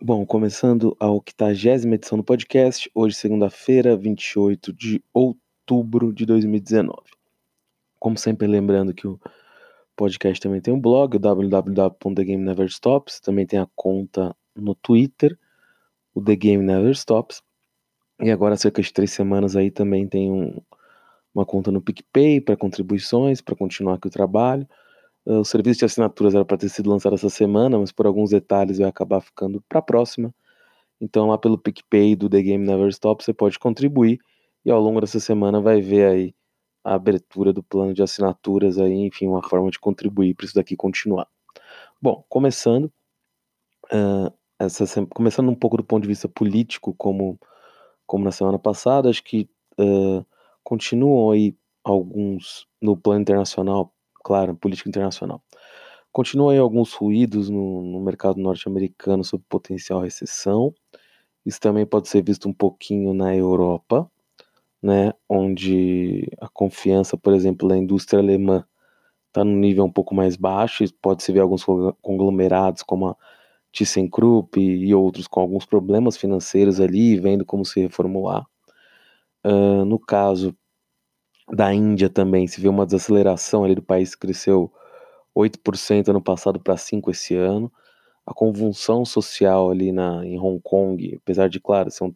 Bom, começando a 80 edição do podcast, hoje, segunda-feira, 28 de outubro de 2019. Como sempre, lembrando que o podcast também tem um blog, www.thegameneverstops, também tem a conta no Twitter, o The Game Never Stops, e agora, há cerca de três semanas aí, também tem um, uma conta no PicPay para contribuições, para continuar aqui o trabalho. O serviço de assinaturas era para ter sido lançado essa semana, mas por alguns detalhes vai acabar ficando para a próxima. Então, lá pelo PicPay do The Game Never Stop, você pode contribuir e ao longo dessa semana vai ver aí a abertura do plano de assinaturas aí, enfim, uma forma de contribuir para isso daqui continuar. Bom, começando, uh, essa, começando um pouco do ponto de vista político, como, como na semana passada, acho que uh, continuam aí alguns no plano internacional claro, política internacional. Continuam aí alguns ruídos no, no mercado norte-americano sobre potencial recessão. Isso também pode ser visto um pouquinho na Europa, né, onde a confiança, por exemplo, da indústria alemã está no nível um pouco mais baixo. Pode-se ver alguns conglomerados como a ThyssenKrupp e outros com alguns problemas financeiros ali, vendo como se reformular. Uh, no caso da Índia também, se vê uma desaceleração ali do país que cresceu 8% ano passado para 5% esse ano. A convulsão social ali na, em Hong Kong, apesar de, claro, ser uma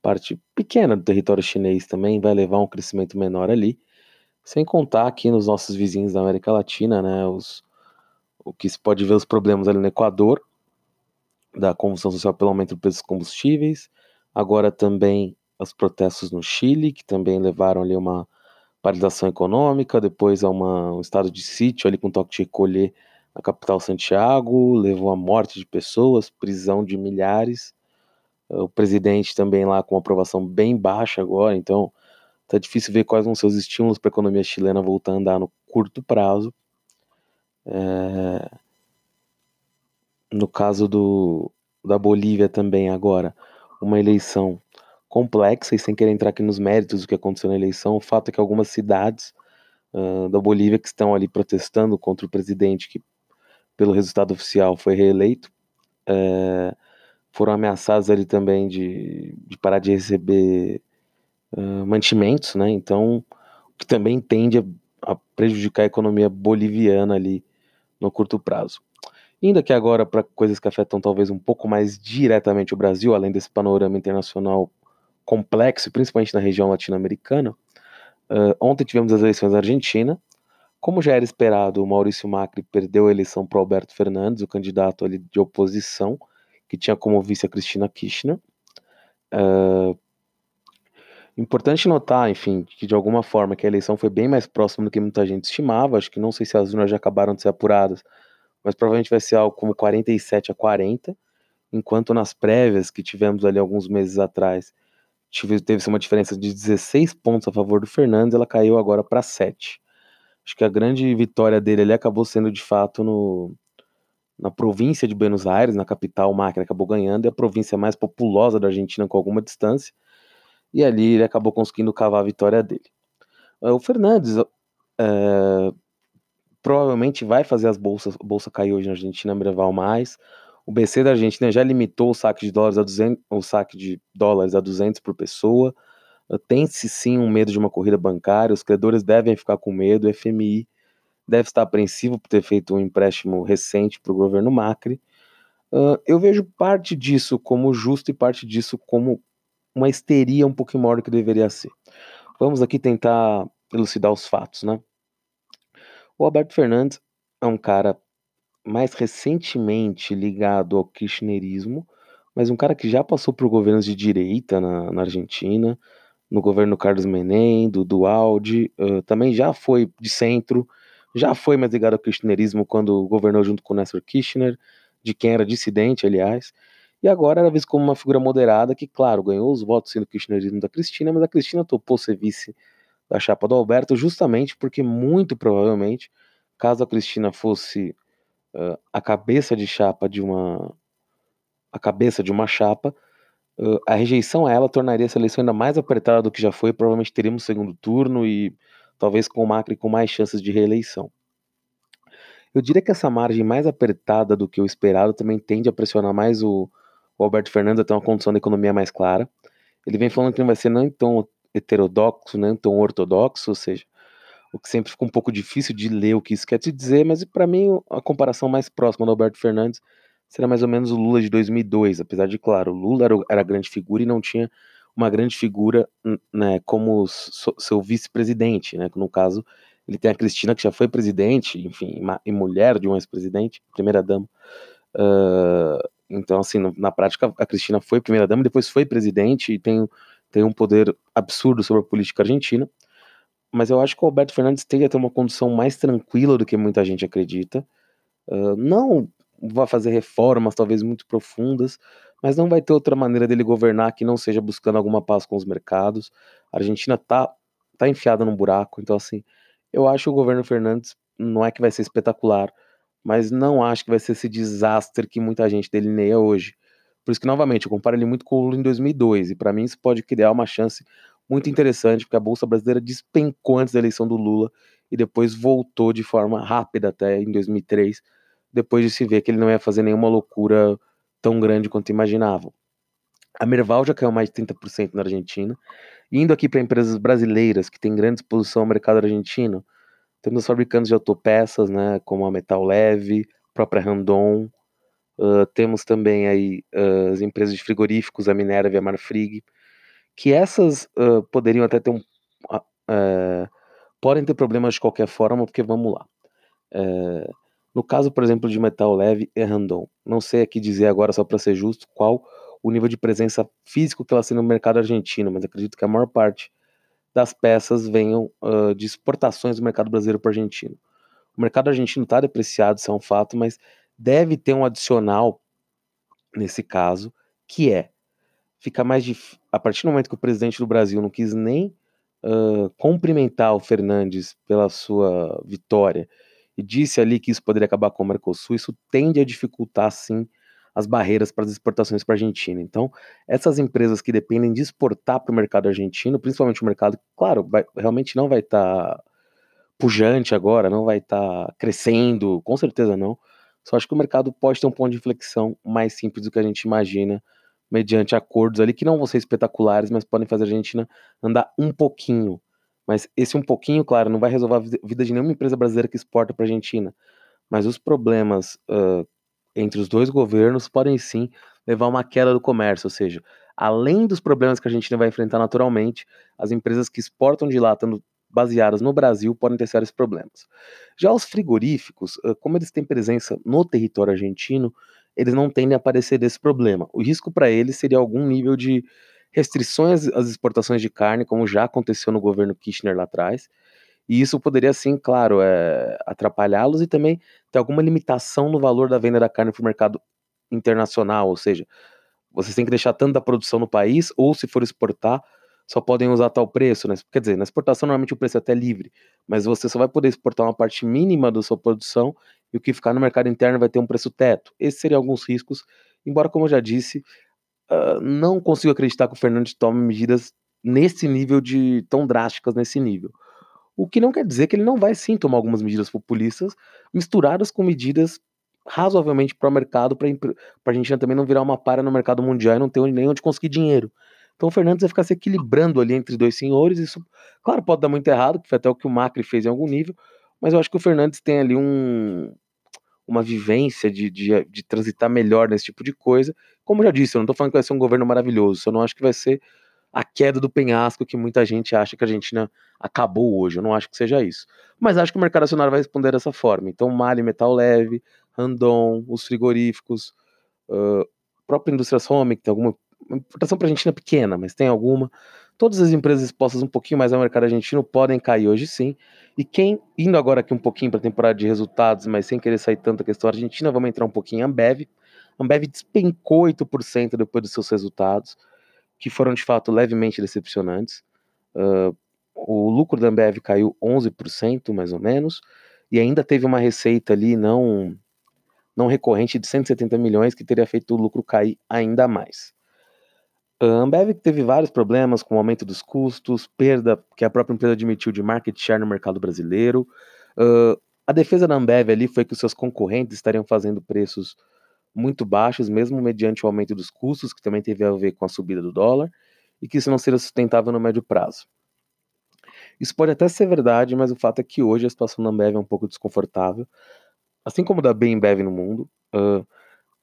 parte pequena do território chinês também, vai levar a um crescimento menor ali. Sem contar aqui nos nossos vizinhos da América Latina, né, os, o que se pode ver os problemas ali no Equador, da convulsão social pelo aumento do preço dos combustíveis, agora também os protestos no Chile, que também levaram ali uma paralisação econômica, depois a uma, um estado de sítio ali com toque de recolher na capital Santiago, levou à morte de pessoas, prisão de milhares. O presidente também lá com uma aprovação bem baixa agora, então tá difícil ver quais vão ser os estímulos para a economia chilena voltar a andar no curto prazo. É... No caso do, da Bolívia também agora, uma eleição complexa e sem querer entrar aqui nos méritos do que aconteceu na eleição, o fato é que algumas cidades uh, da Bolívia que estão ali protestando contra o presidente que, pelo resultado oficial, foi reeleito, uh, foram ameaçadas ali também de, de parar de receber uh, mantimentos, né? Então, o que também tende a, a prejudicar a economia boliviana ali no curto prazo. Indo aqui agora para coisas que afetam talvez um pouco mais diretamente o Brasil, além desse panorama internacional complexo, principalmente na região latino-americana. Uh, ontem tivemos as eleições na Argentina. Como já era esperado, o Maurício Macri perdeu a eleição para Alberto Fernandes, o candidato ali de oposição, que tinha como vice a Cristina Kirchner. Uh, importante notar, enfim, que de alguma forma que a eleição foi bem mais próxima do que muita gente estimava. Acho que não sei se as urnas já acabaram de ser apuradas, mas provavelmente vai ser algo como 47 a 40, enquanto nas prévias que tivemos ali alguns meses atrás teve uma diferença de 16 pontos a favor do Fernandes, ela caiu agora para 7. Acho que a grande vitória dele ali acabou sendo de fato no, na província de Buenos Aires, na capital, Macri acabou ganhando, e a província mais populosa da Argentina com alguma distância, e ali ele acabou conseguindo cavar a vitória dele. O Fernandes é, provavelmente vai fazer as bolsas, bolsa cair hoje na Argentina, Breval mais, o BC da Argentina já limitou o saque de dólares a 200, o saque de dólares a 200 por pessoa. Uh, Tem-se sim um medo de uma corrida bancária, os credores devem ficar com medo, o FMI deve estar apreensivo por ter feito um empréstimo recente para o governo Macri. Uh, eu vejo parte disso como justo e parte disso como uma histeria um pouco maior do que deveria ser. Vamos aqui tentar elucidar os fatos, né? O Alberto Fernandes é um cara mais recentemente ligado ao kirchnerismo, mas um cara que já passou por governos de direita na, na Argentina, no governo Carlos Menem, do Dualdi, uh, também já foi de centro, já foi mais ligado ao kirchnerismo quando governou junto com Néstor Kirchner, de quem era dissidente, aliás, e agora era visto como uma figura moderada que, claro, ganhou os votos sendo kirchnerismo da Cristina, mas a Cristina topou ser vice da chapa do Alberto justamente porque, muito provavelmente, caso a Cristina fosse uh, a cabeça de chapa de uma a cabeça de uma chapa, uh, a rejeição a ela tornaria essa eleição ainda mais apertada do que já foi. Provavelmente teríamos segundo turno e talvez com o Macri com mais chances de reeleição. Eu diria que essa margem mais apertada do que o esperado também tende a pressionar mais o, o Alberto Fernandes tem uma condição da economia mais clara. Ele vem falando que não vai ser nem tão heterodoxo, nem tão ortodoxo, ou seja, o que sempre fica um pouco difícil de ler o que isso quer te dizer, mas para mim a comparação mais próxima do Alberto Fernandes será mais ou menos o Lula de 2002, apesar de, claro, o Lula era, era grande figura e não tinha uma grande figura né, como seu vice-presidente, né, no caso ele tem a Cristina que já foi presidente, enfim, e mulher de um ex-presidente, primeira-dama, uh, então assim, na prática a Cristina foi primeira-dama, depois foi presidente e tem, tem um poder absurdo sobre a política argentina, mas eu acho que o Alberto Fernandes tende a ter uma condição mais tranquila do que muita gente acredita. Uh, não vai fazer reformas, talvez muito profundas, mas não vai ter outra maneira dele governar que não seja buscando alguma paz com os mercados. A Argentina tá, tá enfiada num buraco, então assim, eu acho que o governo Fernandes não é que vai ser espetacular, mas não acho que vai ser esse desastre que muita gente delineia hoje. Por isso que, novamente, eu comparo ele muito com o Lula em 2002, e para mim isso pode criar uma chance muito interessante, porque a Bolsa Brasileira despencou antes da eleição do Lula e depois voltou de forma rápida até em 2003, depois de se ver que ele não ia fazer nenhuma loucura tão grande quanto imaginavam. A Merval já caiu mais de 30% na Argentina. Indo aqui para empresas brasileiras que têm grande exposição ao mercado argentino, temos fabricantes de autopeças, né, como a Metal Leve, a própria Randon, uh, temos também aí uh, as empresas de frigoríficos, a Minerva e a Marfrig, que essas uh, poderiam até ter um. Uh, podem ter problemas de qualquer forma, porque vamos lá. Uh, no caso, por exemplo, de metal leve e random, não sei aqui dizer agora, só para ser justo, qual o nível de presença físico que ela tem no mercado argentino, mas acredito que a maior parte das peças venham uh, de exportações do mercado brasileiro para o argentino. O mercado argentino está depreciado, isso é um fato, mas deve ter um adicional nesse caso, que é fica mais difícil. A partir do momento que o presidente do Brasil não quis nem uh, cumprimentar o Fernandes pela sua vitória e disse ali que isso poderia acabar com o Mercosul, isso tende a dificultar, sim, as barreiras para as exportações para a Argentina. Então, essas empresas que dependem de exportar para o mercado argentino, principalmente o mercado, claro, vai, realmente não vai estar tá pujante agora, não vai estar tá crescendo, com certeza não. Só acho que o mercado pode ter um ponto de inflexão mais simples do que a gente imagina mediante acordos ali que não vão ser espetaculares, mas podem fazer a Argentina andar um pouquinho. Mas esse um pouquinho, claro, não vai resolver a vida de nenhuma empresa brasileira que exporta para a Argentina. Mas os problemas uh, entre os dois governos podem sim levar a uma queda do comércio, ou seja, além dos problemas que a Argentina vai enfrentar naturalmente, as empresas que exportam de lá, estando baseadas no Brasil, podem ter sérios problemas. Já os frigoríficos, como eles têm presença no território argentino, eles não tendem a aparecer desse problema. O risco para eles seria algum nível de restrições às exportações de carne, como já aconteceu no governo Kirchner lá atrás, e isso poderia, sim, claro, é, atrapalhá-los e também ter alguma limitação no valor da venda da carne para o mercado internacional, ou seja, vocês têm que deixar tanto da produção no país, ou se for exportar, só podem usar tal preço, né? Quer dizer, na exportação normalmente o preço é até livre, mas você só vai poder exportar uma parte mínima da sua produção e o que ficar no mercado interno vai ter um preço teto. Esses seriam alguns riscos, embora, como eu já disse, uh, não consigo acreditar que o Fernandes tome medidas nesse nível de tão drásticas nesse nível. O que não quer dizer que ele não vai sim tomar algumas medidas populistas misturadas com medidas razoavelmente para o mercado, para a Argentina também não virar uma para no mercado mundial e não ter nem onde conseguir dinheiro. Então o Fernandes vai ficar se equilibrando ali entre dois senhores. Isso, claro, pode dar muito errado, que foi até o que o Macri fez em algum nível, mas eu acho que o Fernandes tem ali um, uma vivência de, de, de, transitar melhor nesse tipo de coisa. Como eu já disse, eu não estou falando que vai ser um governo maravilhoso, eu não acho que vai ser a queda do penhasco que muita gente acha que a Argentina acabou hoje. Eu não acho que seja isso. Mas acho que o mercado acionário vai responder dessa forma. Então, Mali, Metal Leve, Randon, os frigoríficos, uh, própria indústria Home, que tem alguma importação para a Argentina pequena, mas tem alguma. Todas as empresas expostas um pouquinho mais ao mercado argentino podem cair hoje sim. E quem, indo agora aqui um pouquinho para a temporada de resultados, mas sem querer sair tanto a questão argentina, vamos entrar um pouquinho em Ambev. Ambev despencou 8% depois dos seus resultados, que foram de fato levemente decepcionantes. Uh, o lucro da Ambev caiu 11%, mais ou menos, e ainda teve uma receita ali não, não recorrente de 170 milhões, que teria feito o lucro cair ainda mais. A Ambev teve vários problemas com o aumento dos custos, perda que a própria empresa admitiu de market share no mercado brasileiro. Uh, a defesa da Ambev ali foi que os seus concorrentes estariam fazendo preços muito baixos, mesmo mediante o aumento dos custos, que também teve a ver com a subida do dólar, e que isso não seria sustentável no médio prazo. Isso pode até ser verdade, mas o fato é que hoje a situação da Ambev é um pouco desconfortável, assim como da Bembev no mundo, uh,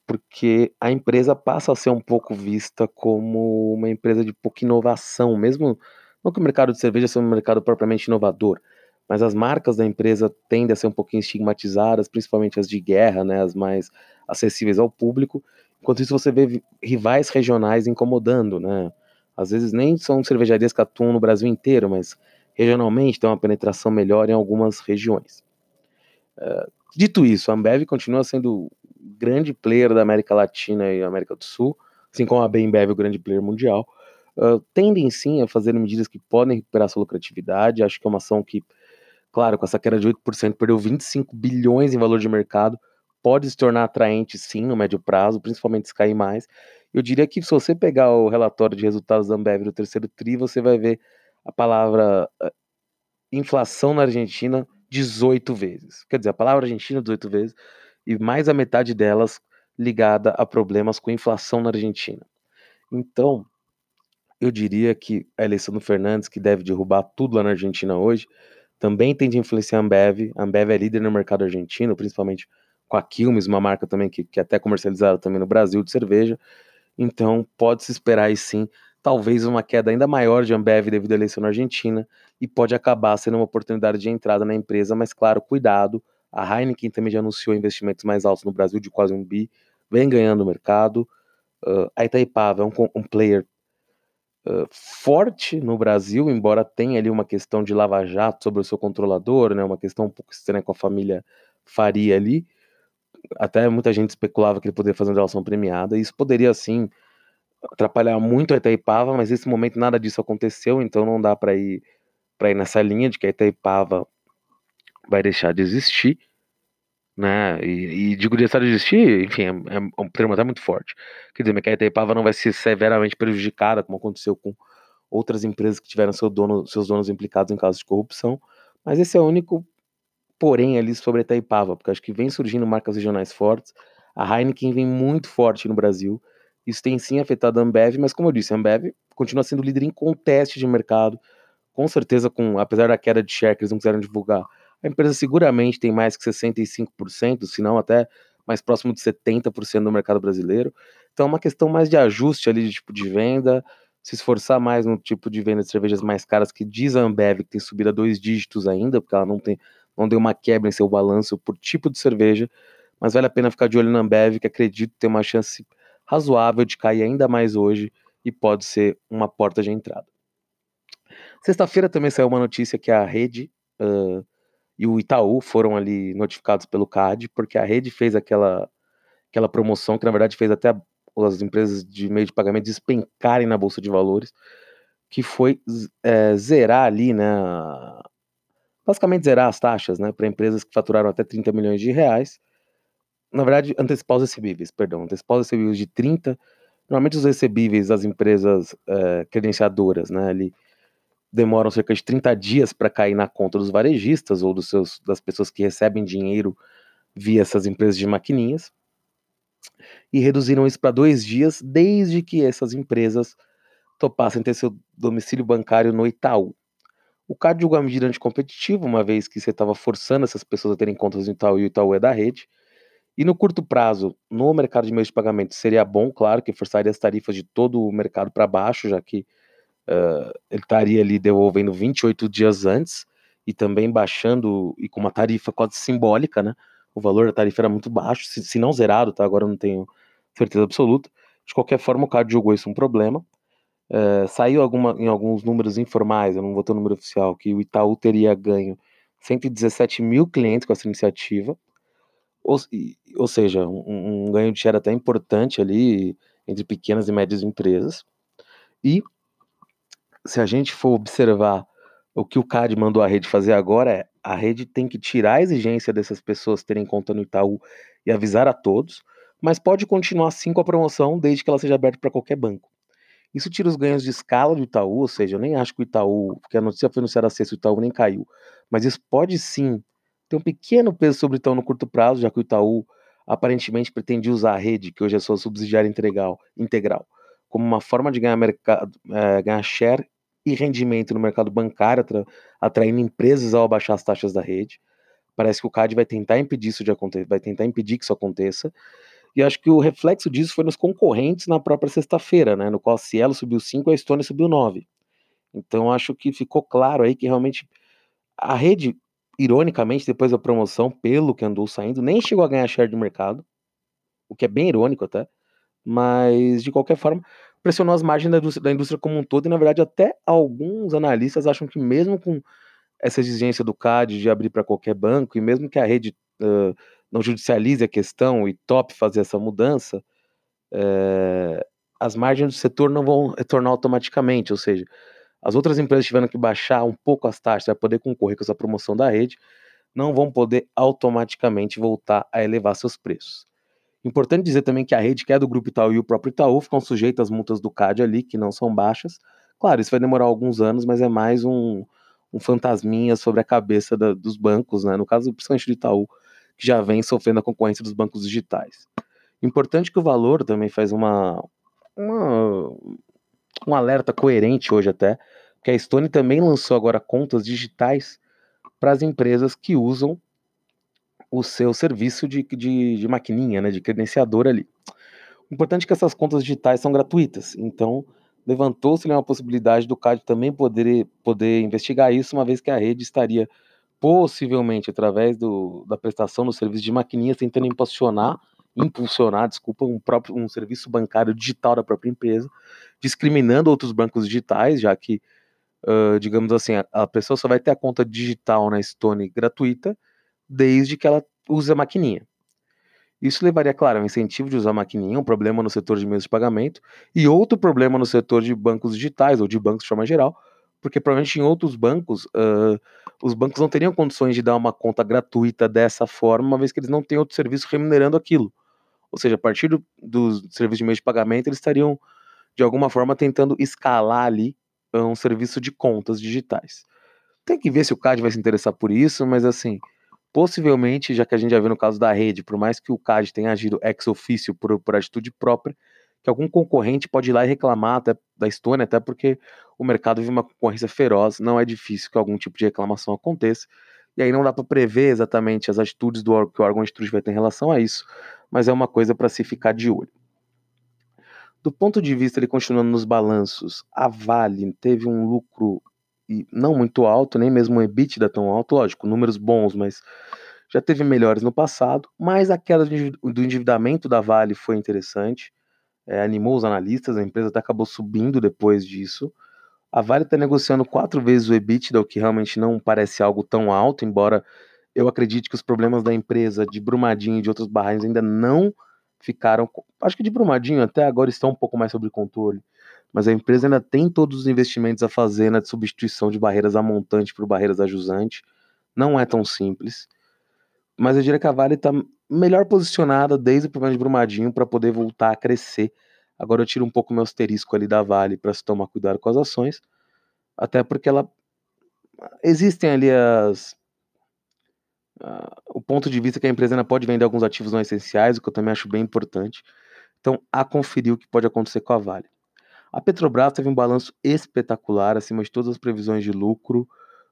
porque a empresa passa a ser um pouco vista como uma empresa de pouca inovação, mesmo não que o mercado de cerveja seja um mercado propriamente inovador, mas as marcas da empresa tendem a ser um pouquinho estigmatizadas, principalmente as de guerra, né, as mais acessíveis ao público. Enquanto isso, você vê rivais regionais incomodando, né? Às vezes nem são cervejarias que atuam no Brasil inteiro, mas regionalmente tem uma penetração melhor em algumas regiões. Uh, dito isso, a Ambev continua sendo grande player da América Latina e América do Sul, assim como a Bembev, o grande player mundial, uh, tendem sim a fazer medidas que podem recuperar sua lucratividade. Acho que é uma ação que, claro, com essa queda de 8%, perdeu 25 bilhões em valor de mercado, pode se tornar atraente sim no médio prazo, principalmente se cair mais. Eu diria que se você pegar o relatório de resultados da Ambev do terceiro TRI, você vai ver a palavra uh, inflação na Argentina 18 vezes. Quer dizer, a palavra Argentina 18 vezes e mais a metade delas ligada a problemas com inflação na Argentina. Então, eu diria que a eleição do Fernandes, que deve derrubar tudo lá na Argentina hoje, também tende a influenciar a Ambev. A Ambev é líder no mercado argentino, principalmente com a Quilmes, uma marca também que, que é até comercializada também no Brasil de cerveja. Então, pode-se esperar aí sim, talvez uma queda ainda maior de Ambev devido à eleição na Argentina, e pode acabar sendo uma oportunidade de entrada na empresa, mas claro, cuidado, a Heineken também já anunciou investimentos mais altos no Brasil, de quase um bi, vem ganhando o mercado. Uh, a Itaipava é um, um player uh, forte no Brasil, embora tenha ali uma questão de lava-jato sobre o seu controlador, né, uma questão um pouco estranha com a família Faria ali. Até muita gente especulava que ele poderia fazer uma relação premiada, e isso poderia, sim, atrapalhar muito a Itaipava, mas nesse momento nada disso aconteceu, então não dá para ir, ir nessa linha de que a Itaipava vai deixar de existir, né? E, e digo deixar de existir, enfim, é, é um termo até muito forte. Quer dizer, a Itaipava não vai ser severamente prejudicada, como aconteceu com outras empresas que tiveram seu dono, seus donos implicados em casos de corrupção, mas esse é o único porém ali sobre a Itaipava, porque acho que vem surgindo marcas regionais fortes, a Heineken vem muito forte no Brasil, isso tem sim afetado a Ambev, mas como eu disse, a Ambev continua sendo líder em conteste de mercado, com certeza, com apesar da queda de share que eles não quiseram divulgar, a empresa seguramente tem mais que 65%, se não até mais próximo de 70% do mercado brasileiro. Então é uma questão mais de ajuste ali de tipo de venda, se esforçar mais no tipo de venda de cervejas mais caras que diz a Ambev que tem subido a dois dígitos ainda, porque ela não tem não deu uma quebra em seu balanço por tipo de cerveja, mas vale a pena ficar de olho na Ambev, que acredito ter uma chance razoável de cair ainda mais hoje e pode ser uma porta de entrada. Sexta-feira também saiu uma notícia que a rede uh, e o Itaú foram ali notificados pelo CAD, porque a rede fez aquela, aquela promoção que na verdade fez até as empresas de meio de pagamento despencarem na bolsa de valores, que foi é, zerar ali, né? Basicamente zerar as taxas, né? Para empresas que faturaram até 30 milhões de reais. Na verdade, antecipar os recebíveis, perdão, antecipar os recebíveis de 30. Normalmente os recebíveis das empresas é, credenciadoras, né? Ali, demoram cerca de 30 dias para cair na conta dos varejistas ou dos seus, das pessoas que recebem dinheiro via essas empresas de maquininhas. E reduziram isso para dois dias, desde que essas empresas topassem ter seu domicílio bancário no Itaú. O CAD julgou a medida anticompetitiva, uma vez que você estava forçando essas pessoas a terem contas no Itaú e o Itaú é da rede. E no curto prazo, no mercado de meios de pagamento, seria bom, claro, que forçaria as tarifas de todo o mercado para baixo, já que uh, ele estaria ali devolvendo 28 dias antes e também baixando e com uma tarifa quase simbólica, né? O valor da tarifa era muito baixo, se, se não zerado, tá? Agora eu não tenho certeza absoluta. De qualquer forma, o CAD julgou isso um problema. Uh, saiu alguma, em alguns números informais, eu não vou ter o número oficial, que o Itaú teria ganho 117 mil clientes com essa iniciativa, ou, ou seja, um, um ganho de share até importante ali entre pequenas e médias empresas. E se a gente for observar o que o CAD mandou a rede fazer agora é a rede tem que tirar a exigência dessas pessoas terem conta no Itaú e avisar a todos, mas pode continuar assim com a promoção desde que ela seja aberta para qualquer banco. Isso tira os ganhos de escala do Itaú, ou seja, eu nem acho que o Itaú, porque a notícia foi anunciada sexta, o Itaú nem caiu, mas isso pode sim ter um pequeno peso sobre o Itaú no curto prazo, já que o Itaú aparentemente pretendia usar a rede, que hoje é sua subsidiária integral, integral como uma forma de ganhar, mercado, é, ganhar share e rendimento no mercado bancário, atra, atraindo empresas ao abaixar as taxas da rede. Parece que o CAD vai tentar impedir isso de acontecer, vai tentar impedir que isso aconteça. E acho que o reflexo disso foi nos concorrentes na própria sexta-feira, né, no qual a Cielo subiu 5 e a Estônia subiu 9. Então acho que ficou claro aí que realmente a rede, ironicamente, depois da promoção, pelo que andou saindo, nem chegou a ganhar share de mercado, o que é bem irônico até, mas de qualquer forma pressionou as margens da indústria, da indústria como um todo e na verdade até alguns analistas acham que mesmo com essa exigência do CAD de abrir para qualquer banco e mesmo que a rede uh, não judicialize a questão e top fazer essa mudança, é, as margens do setor não vão retornar automaticamente, ou seja, as outras empresas tiveram que baixar um pouco as taxas para poder concorrer com essa promoção da rede, não vão poder automaticamente voltar a elevar seus preços. Importante dizer também que a rede que é do Grupo Itaú e o próprio Itaú ficam sujeitos às multas do CAD ali, que não são baixas. Claro, isso vai demorar alguns anos, mas é mais um, um fantasminha sobre a cabeça da, dos bancos, né? no caso, principalmente do Itaú, que já vem sofrendo a concorrência dos bancos digitais. Importante que o valor também faz uma, uma um alerta coerente hoje até, que a Stone também lançou agora contas digitais para as empresas que usam o seu serviço de, de, de maquininha, né, de credenciador ali. O importante é que essas contas digitais são gratuitas, então levantou-se uma possibilidade do CAD também poder, poder investigar isso, uma vez que a rede estaria possivelmente através do, da prestação do serviço de maquininhas tentando impulsionar, impulsionar, desculpa, um próprio um serviço bancário digital da própria empresa, discriminando outros bancos digitais, já que, uh, digamos assim, a, a, pessoa só vai ter a conta digital na Stone gratuita desde que ela use a maquininha. Isso levaria, claro, a um incentivo de usar a maquininha, um problema no setor de meios de pagamento e outro problema no setor de bancos digitais ou de bancos de forma geral, porque provavelmente em outros bancos, uh, os bancos não teriam condições de dar uma conta gratuita dessa forma, uma vez que eles não têm outro serviço remunerando aquilo. Ou seja, a partir do, do serviço de meios de pagamento, eles estariam, de alguma forma, tentando escalar ali um serviço de contas digitais. Tem que ver se o CAD vai se interessar por isso, mas assim, Possivelmente, já que a gente já viu no caso da rede, por mais que o CAD tenha agido ex officio por, por atitude própria, que algum concorrente pode ir lá e reclamar até da Estônia, até porque o mercado vive uma concorrência feroz, não é difícil que algum tipo de reclamação aconteça. E aí não dá para prever exatamente as atitudes do que o órgão instituto vai ter em relação a isso, mas é uma coisa para se ficar de olho. Do ponto de vista, ele continuando nos balanços, a Vale teve um lucro não muito alto, nem mesmo um EBITDA tão alto, lógico, números bons, mas já teve melhores no passado, mas a queda do endividamento da Vale foi interessante, é, animou os analistas, a empresa até acabou subindo depois disso. A Vale está negociando quatro vezes o EBITDA, o que realmente não parece algo tão alto, embora eu acredite que os problemas da empresa de Brumadinho e de outros barragens ainda não ficaram. Acho que de Brumadinho até agora estão um pouco mais sob controle mas a empresa ainda tem todos os investimentos a fazer na substituição de barreiras a montante por barreiras a jusante. Não é tão simples. Mas eu diria que a Vale está melhor posicionada desde o problema de Brumadinho para poder voltar a crescer. Agora eu tiro um pouco meu asterisco ali da Vale para se tomar cuidado com as ações, até porque ela existem ali as o ponto de vista que a empresa ainda pode vender alguns ativos não essenciais, o que eu também acho bem importante. Então, a conferir o que pode acontecer com a Vale. A Petrobras teve um balanço espetacular, acima de todas as previsões de lucro.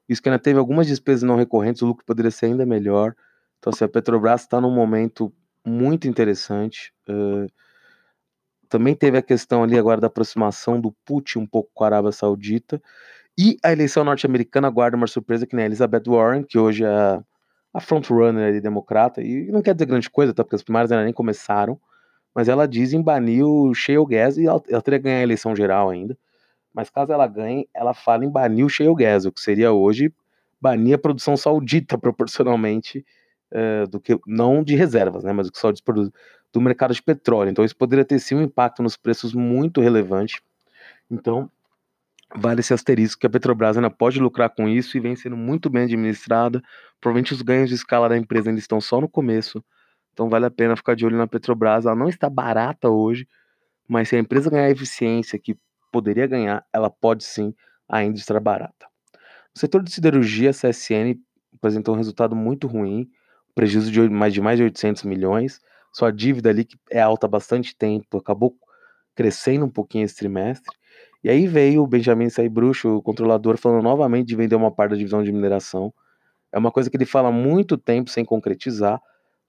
Isso que ainda teve algumas despesas não recorrentes, o lucro poderia ser ainda melhor. Então, assim, a Petrobras está num momento muito interessante. Uh, também teve a questão ali agora da aproximação do Putin um pouco com a Arábia Saudita. E a eleição norte-americana guarda uma surpresa que nem a Elizabeth Warren, que hoje é a frontrunner ali, democrata, e não quer dizer grande coisa, tá? Porque as primárias ainda nem começaram mas ela diz em banir o shale gas e ela, ela teria que ganhar a eleição geral ainda. Mas caso ela ganhe, ela fala em banir o shale gas, o que seria hoje banir a produção saudita proporcionalmente uh, do que não de reservas, né, mas o que só do, do mercado de petróleo. Então isso poderia ter sim um impacto nos preços muito relevante. Então vale esse asterisco que a Petrobras ainda pode lucrar com isso e vem sendo muito bem administrada. Provavelmente os ganhos de escala da empresa ainda estão só no começo. Então vale a pena ficar de olho na Petrobras. Ela não está barata hoje, mas se a empresa ganhar a eficiência que poderia ganhar, ela pode sim ainda estar barata. No setor de siderurgia, a CSN apresentou um resultado muito ruim, prejuízo de mais de mais de 800 milhões. sua dívida ali, que é alta há bastante tempo, acabou crescendo um pouquinho esse trimestre. E aí veio o Benjamin Saibruxo, o controlador, falando novamente de vender uma parte da divisão de mineração. É uma coisa que ele fala há muito tempo sem concretizar,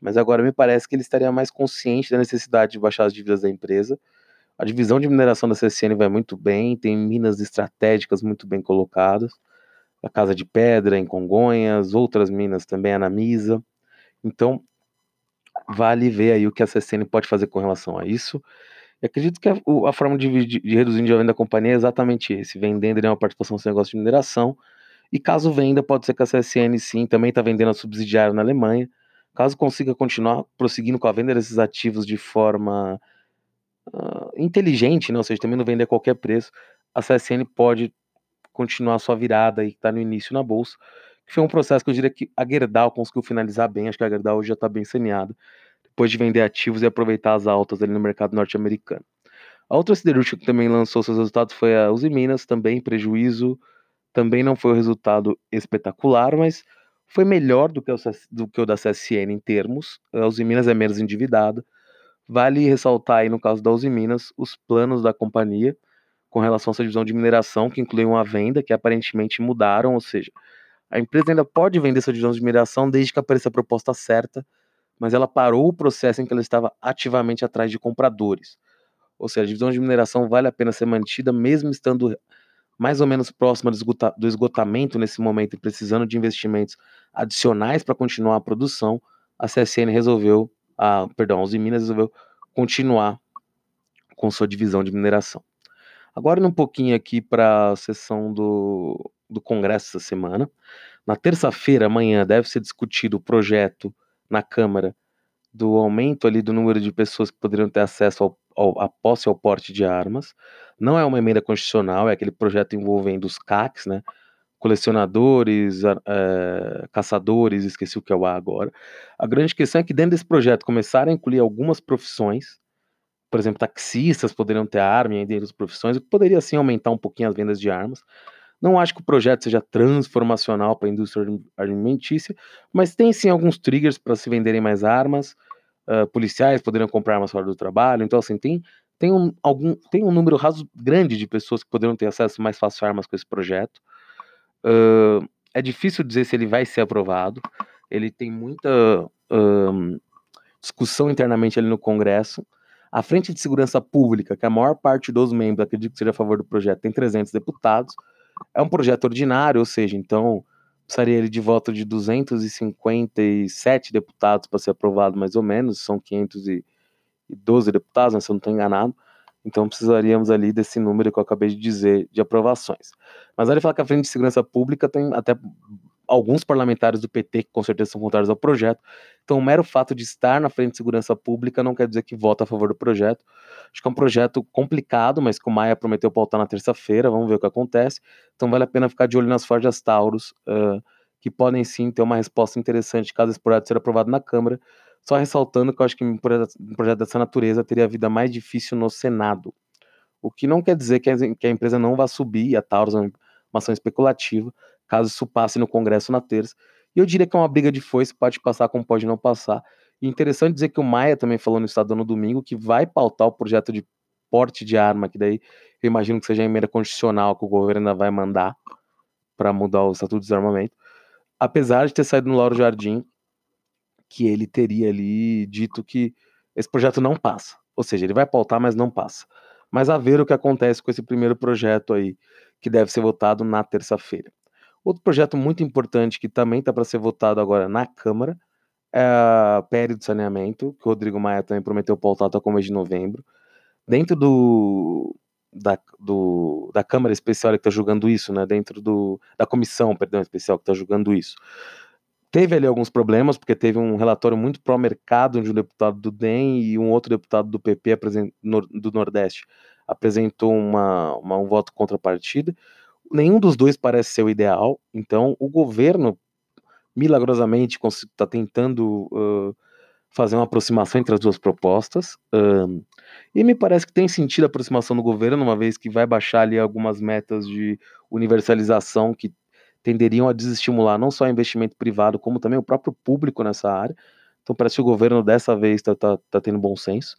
mas agora me parece que ele estaria mais consciente da necessidade de baixar as dívidas da empresa. A divisão de mineração da CSN vai muito bem, tem minas estratégicas muito bem colocadas. A Casa de Pedra, em Congonhas, outras minas também, a Namisa. Então, vale ver aí o que a CSN pode fazer com relação a isso. Acredito que a, a forma de, de, de reduzir o endividamento da companhia é exatamente esse, vendendo uma participação no negócio de mineração. E caso venda, pode ser que a CSN sim também está vendendo a subsidiária na Alemanha. Caso consiga continuar prosseguindo com a venda desses ativos de forma uh, inteligente, né? ou seja, também não vender a qualquer preço, a CSN pode continuar sua virada e está no início na bolsa. Que foi um processo que eu diria que a Gerdau conseguiu finalizar bem. Acho que a Gerdau hoje já está bem saneada. Depois de vender ativos e aproveitar as altas ali no mercado norte-americano. A outra siderúrgica que também lançou seus resultados foi a Uzi Minas, também prejuízo. Também não foi um resultado espetacular, mas foi melhor do que o, do que o da CSN em termos. A Uzi Minas é menos endividada. Vale ressaltar aí, no caso da Uzi Minas, os planos da companhia com relação à sua divisão de mineração, que incluem uma venda, que aparentemente mudaram, ou seja, a empresa ainda pode vender sua divisão de mineração desde que apareça a proposta certa, mas ela parou o processo em que ela estava ativamente atrás de compradores. Ou seja, a divisão de mineração vale a pena ser mantida, mesmo estando mais ou menos próxima do esgotamento nesse momento e precisando de investimentos adicionais para continuar a produção, a CSN resolveu, a, perdão, a Uzi Minas resolveu continuar com sua divisão de mineração. Agora, um pouquinho aqui para a sessão do, do Congresso essa semana. Na terça-feira, amanhã, deve ser discutido o projeto na Câmara do aumento ali do número de pessoas que poderiam ter acesso ao, ao, à posse ao porte de armas. Não é uma emenda constitucional, é aquele projeto envolvendo os CACs, né? Colecionadores, é, caçadores, esqueci o que é o A agora. A grande questão é que dentro desse projeto começaram a incluir algumas profissões por exemplo, taxistas poderiam ter arma entre as profissões, o que poderia sim aumentar um pouquinho as vendas de armas. Não acho que o projeto seja transformacional para a indústria alimentícia, mas tem sim alguns triggers para se venderem mais armas. Uh, policiais poderiam comprar armas fora do trabalho. Então, assim, tem, tem, um, algum, tem um número raso, grande de pessoas que poderiam ter acesso mais fácil a armas com esse projeto. Uh, é difícil dizer se ele vai ser aprovado. Ele tem muita uh, discussão internamente ali no Congresso. A Frente de Segurança Pública, que a maior parte dos membros acredito que seja a favor do projeto, tem 300 deputados. É um projeto ordinário, ou seja, então precisaria ele de voto de 257 deputados para ser aprovado, mais ou menos, são 512 deputados, né, se eu não estou enganado. Então precisaríamos ali desse número que eu acabei de dizer de aprovações. Mas ele fala que a Frente de Segurança Pública tem até alguns parlamentares do PT que com certeza são contrários ao projeto. Então, o mero fato de estar na frente de segurança pública não quer dizer que vota a favor do projeto. Acho que é um projeto complicado, mas que o Maia prometeu pautar na terça-feira. Vamos ver o que acontece. Então, vale a pena ficar de olho nas forjas Taurus, uh, que podem sim ter uma resposta interessante caso esse projeto seja aprovado na Câmara. Só ressaltando que eu acho que um projeto, dessa natureza teria a vida mais difícil no Senado. O que não quer dizer que a, que a empresa não vá subir, a Taurus é uma ação especulativa, caso isso passe no Congresso na terça. E eu diria que é uma briga de foice, pode passar como pode não passar. E interessante dizer que o Maia também falou no Estado no domingo que vai pautar o projeto de porte de arma, que daí eu imagino que seja a emenda constitucional que o governo ainda vai mandar para mudar o Estatuto de Desarmamento. Apesar de ter saído no Lauro Jardim, que ele teria ali dito que esse projeto não passa. Ou seja, ele vai pautar, mas não passa. Mas a ver o que acontece com esse primeiro projeto aí, que deve ser votado na terça-feira. Outro projeto muito importante que também está para ser votado agora na Câmara é a PL do saneamento, que o Rodrigo Maia também prometeu pautar até o mês de novembro. Dentro do, da, do, da Câmara Especial que está julgando isso, né? Dentro do, da comissão, perdão, especial que está julgando isso. Teve ali alguns problemas, porque teve um relatório muito pró-mercado de um deputado do DEM e um outro deputado do PP do Nordeste apresentou uma, uma, um voto contrapartida nenhum dos dois parece ser o ideal, então o governo milagrosamente está tentando uh, fazer uma aproximação entre as duas propostas. Uh, e me parece que tem sentido a aproximação do governo, uma vez que vai baixar ali algumas metas de universalização que tenderiam a desestimular não só o investimento privado, como também o próprio público nessa área. Então parece que o governo dessa vez está tá, tá tendo bom senso.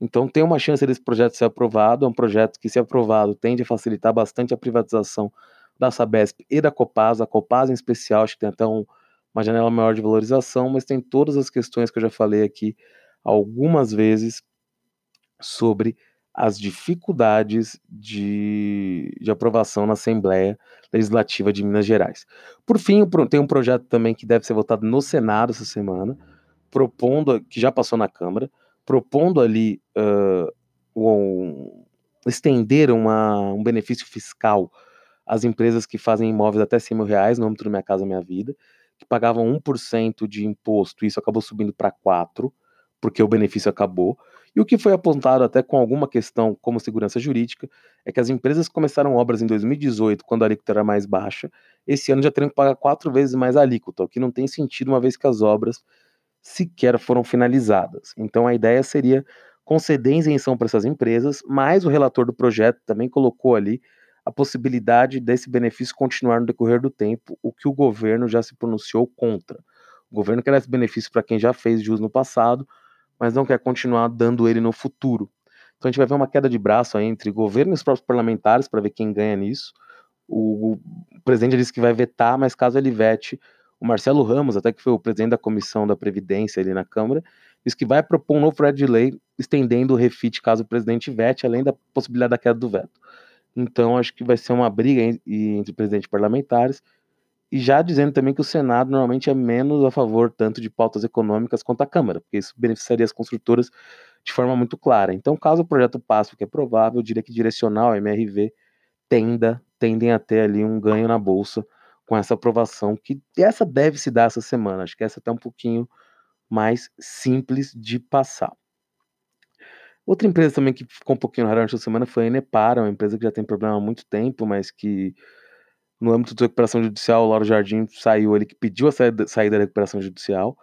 Então tem uma chance desse projeto ser aprovado, é um projeto que, se aprovado, tende a facilitar bastante a privatização da Sabesp e da Copasa, a Copasa em especial, acho que tem até um, uma janela maior de valorização, mas tem todas as questões que eu já falei aqui algumas vezes sobre as dificuldades de, de aprovação na Assembleia Legislativa de Minas Gerais. Por fim, tem um projeto também que deve ser votado no Senado essa semana, propondo, que já passou na Câmara, propondo ali uh, um, estender uma, um benefício fiscal às empresas que fazem imóveis até 100 mil reais no âmbito do Minha Casa Minha Vida, que pagavam 1% de imposto, isso acabou subindo para 4%, porque o benefício acabou. E o que foi apontado até com alguma questão como segurança jurídica é que as empresas começaram obras em 2018, quando a alíquota era mais baixa, esse ano já teriam que pagar quatro vezes mais alíquota, o que não tem sentido uma vez que as obras sequer foram finalizadas. Então a ideia seria conceder isenção para essas empresas, mas o relator do projeto também colocou ali a possibilidade desse benefício continuar no decorrer do tempo, o que o governo já se pronunciou contra. O governo quer esse benefício para quem já fez jus no passado, mas não quer continuar dando ele no futuro. Então a gente vai ver uma queda de braço entre governo e os próprios parlamentares para ver quem ganha nisso. O, o presidente disse que vai vetar, mas caso ele vete, o Marcelo Ramos, até que foi o presidente da comissão da Previdência ali na Câmara, disse que vai propor um novo projeto de lei estendendo o refit caso o presidente vete, além da possibilidade da queda do veto. Então, acho que vai ser uma briga entre presidentes parlamentares, e já dizendo também que o Senado normalmente é menos a favor tanto de pautas econômicas quanto a Câmara, porque isso beneficiaria as construtoras de forma muito clara. Então, caso o projeto passe, o que é provável, eu diria que direcional, MRV, tenda, tendem a ter ali um ganho na Bolsa com essa aprovação, que essa deve se dar essa semana. Acho que essa até um pouquinho mais simples de passar. Outra empresa também que ficou um pouquinho rara essa semana foi a Enepara, uma empresa que já tem problema há muito tempo, mas que no âmbito da recuperação judicial, o Lauro Jardim saiu, ele que pediu a saída, saída da recuperação judicial.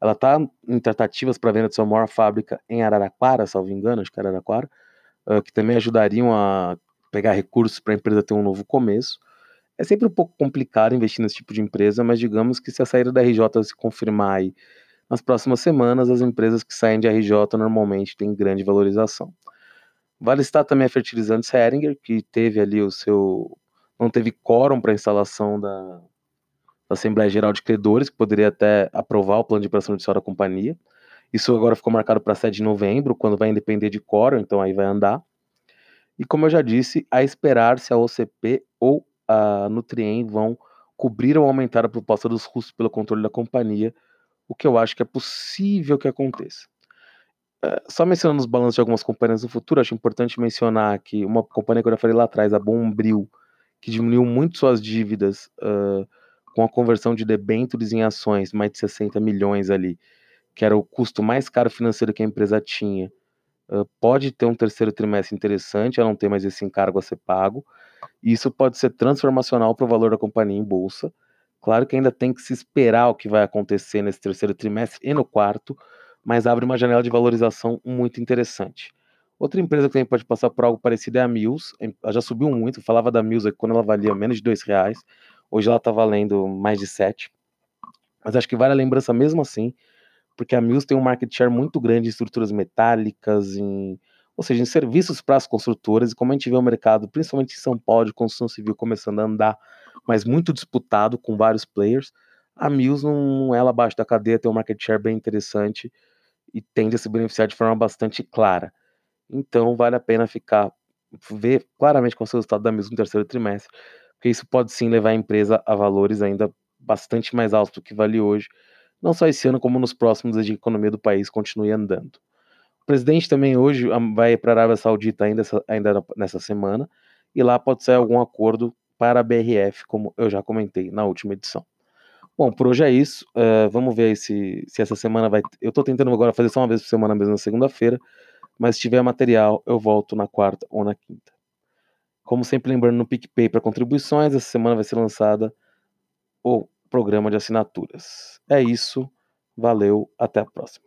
Ela está em tratativas para venda de sua maior fábrica em Araraquara, salvo engano, acho que é Araraquara, uh, que também ajudariam a pegar recursos para a empresa ter um novo começo. É sempre um pouco complicado investir nesse tipo de empresa, mas digamos que se a saída da RJ se confirmar aí nas próximas semanas, as empresas que saem de RJ normalmente têm grande valorização. Vale estar também a Fertilizantes Heringer, que teve ali o seu. não teve quórum para a instalação da, da, Assembleia Geral de Credores, que poderia até aprovar o plano de operação judicial da companhia. Isso agora ficou marcado para 7 de novembro, quando vai depender de quórum, então aí vai andar. E como eu já disse, a esperar se a OCP ou a Nutrien vão cobrir ou aumentar a proposta dos russos pelo controle da companhia, o que eu acho que é possível que aconteça. É, só mencionando os balanços de algumas companhias no futuro, acho importante mencionar que uma companhia que eu já falei lá atrás, a Bombril, que diminuiu muito suas dívidas uh, com a conversão de debêntures em ações, mais de 60 milhões ali, que era o custo mais caro financeiro que a empresa tinha, pode ter um terceiro trimestre interessante, a não ter mais esse encargo a ser pago, e isso pode ser transformacional para o valor da companhia em bolsa. Claro que ainda tem que se esperar o que vai acontecer nesse terceiro trimestre e no quarto, mas abre uma janela de valorização muito interessante. Outra empresa que também pode passar por algo parecido é a Mills. Ela já subiu muito, falava da Mills quando ela valia menos de dois reais. Hoje ela está valendo mais de sete. Mas acho que vale a lembrança mesmo assim, porque a Mills tem um market share muito grande em estruturas metálicas, em ou seja, em serviços para as construtoras, e como a gente vê o mercado, principalmente em São Paulo, de construção civil começando a andar, mas muito disputado com vários players, a Mills não é lá abaixo da cadeia, tem um market share bem interessante e tende a se beneficiar de forma bastante clara. Então vale a pena ficar, ver claramente qual é o resultado da Mills no terceiro trimestre, porque isso pode sim levar a empresa a valores ainda bastante mais altos do que vale hoje, não só esse ano, como nos próximos, a economia do país continue andando. O presidente também hoje vai para a Arábia Saudita ainda, ainda nessa semana, e lá pode ser algum acordo para a BRF, como eu já comentei na última edição. Bom, por hoje é isso. Uh, vamos ver se, se essa semana vai. Eu estou tentando agora fazer só uma vez por semana mesmo na segunda-feira, mas se tiver material, eu volto na quarta ou na quinta. Como sempre, lembrando no PicPay para contribuições, essa semana vai ser lançada o programa de assinaturas. É isso. Valeu, até a próxima.